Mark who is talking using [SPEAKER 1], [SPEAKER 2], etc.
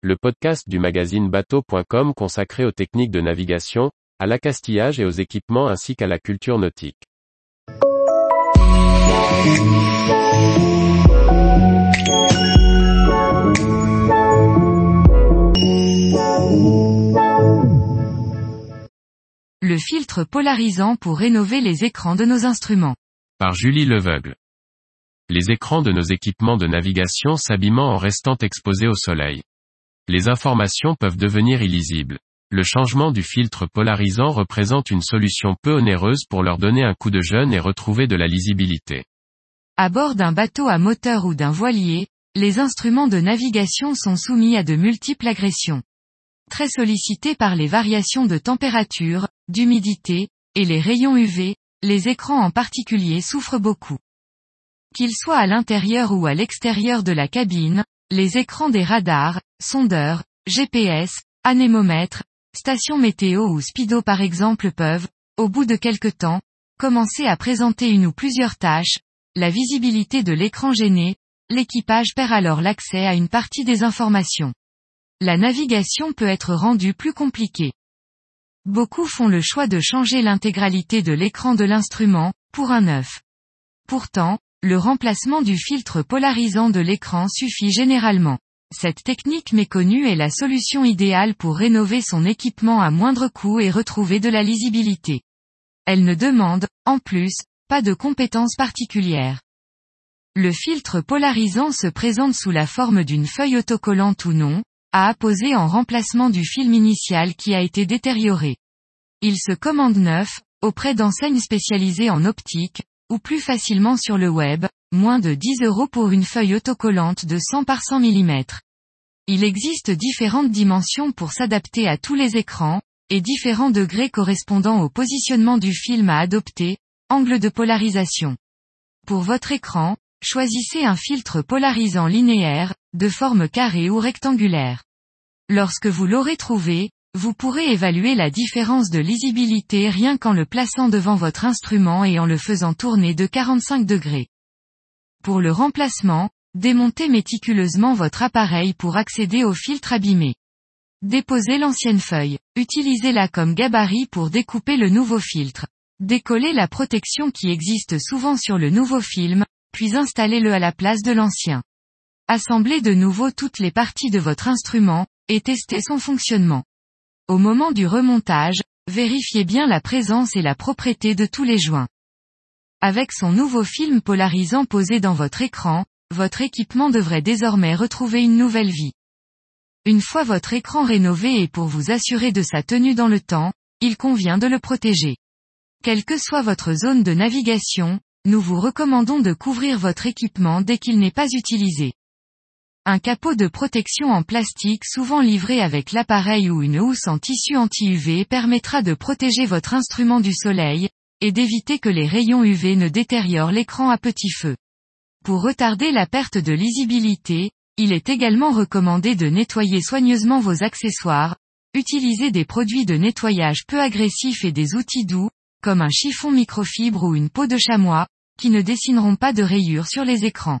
[SPEAKER 1] le podcast du magazine bateau.com consacré aux techniques de navigation, à l'accastillage et aux équipements ainsi qu'à la culture nautique.
[SPEAKER 2] Le filtre polarisant pour rénover les écrans de nos instruments.
[SPEAKER 1] Par Julie Leveugle. Les écrans de nos équipements de navigation s'abîmant en restant exposés au soleil. Les informations peuvent devenir illisibles. Le changement du filtre polarisant représente une solution peu onéreuse pour leur donner un coup de jeune et retrouver de la lisibilité.
[SPEAKER 2] À bord d'un bateau à moteur ou d'un voilier, les instruments de navigation sont soumis à de multiples agressions. Très sollicités par les variations de température, d'humidité, et les rayons UV, les écrans en particulier souffrent beaucoup. Qu'ils soient à l'intérieur ou à l'extérieur de la cabine, les écrans des radars, sondeurs, GPS, anémomètres, stations météo ou speedo par exemple peuvent, au bout de quelque temps, commencer à présenter une ou plusieurs tâches, la visibilité de l'écran gêné, l'équipage perd alors l'accès à une partie des informations. La navigation peut être rendue plus compliquée. Beaucoup font le choix de changer l'intégralité de l'écran de l'instrument, pour un neuf. Pourtant, le remplacement du filtre polarisant de l'écran suffit généralement. Cette technique méconnue est la solution idéale pour rénover son équipement à moindre coût et retrouver de la lisibilité. Elle ne demande, en plus, pas de compétences particulières. Le filtre polarisant se présente sous la forme d'une feuille autocollante ou non, à apposer en remplacement du film initial qui a été détérioré. Il se commande neuf, auprès d'enseignes spécialisées en optique, ou plus facilement sur le web, moins de 10 euros pour une feuille autocollante de 100 par 100 mm. Il existe différentes dimensions pour s'adapter à tous les écrans, et différents degrés correspondant au positionnement du film à adopter, angle de polarisation. Pour votre écran, choisissez un filtre polarisant linéaire, de forme carrée ou rectangulaire. Lorsque vous l'aurez trouvé, vous pourrez évaluer la différence de lisibilité rien qu'en le plaçant devant votre instrument et en le faisant tourner de 45 degrés. Pour le remplacement, démontez méticuleusement votre appareil pour accéder au filtre abîmé. Déposez l'ancienne feuille. Utilisez-la comme gabarit pour découper le nouveau filtre. Décollez la protection qui existe souvent sur le nouveau film, puis installez-le à la place de l'ancien. Assemblez de nouveau toutes les parties de votre instrument, et testez son fonctionnement. Au moment du remontage, vérifiez bien la présence et la propreté de tous les joints. Avec son nouveau film polarisant posé dans votre écran, votre équipement devrait désormais retrouver une nouvelle vie. Une fois votre écran rénové et pour vous assurer de sa tenue dans le temps, il convient de le protéger. Quelle que soit votre zone de navigation, nous vous recommandons de couvrir votre équipement dès qu'il n'est pas utilisé. Un capot de protection en plastique souvent livré avec l'appareil ou une housse en tissu anti-UV permettra de protéger votre instrument du soleil, et d'éviter que les rayons UV ne détériorent l'écran à petit feu. Pour retarder la perte de lisibilité, il est également recommandé de nettoyer soigneusement vos accessoires, utiliser des produits de nettoyage peu agressifs et des outils doux, comme un chiffon microfibre ou une peau de chamois, qui ne dessineront pas de rayures sur les écrans.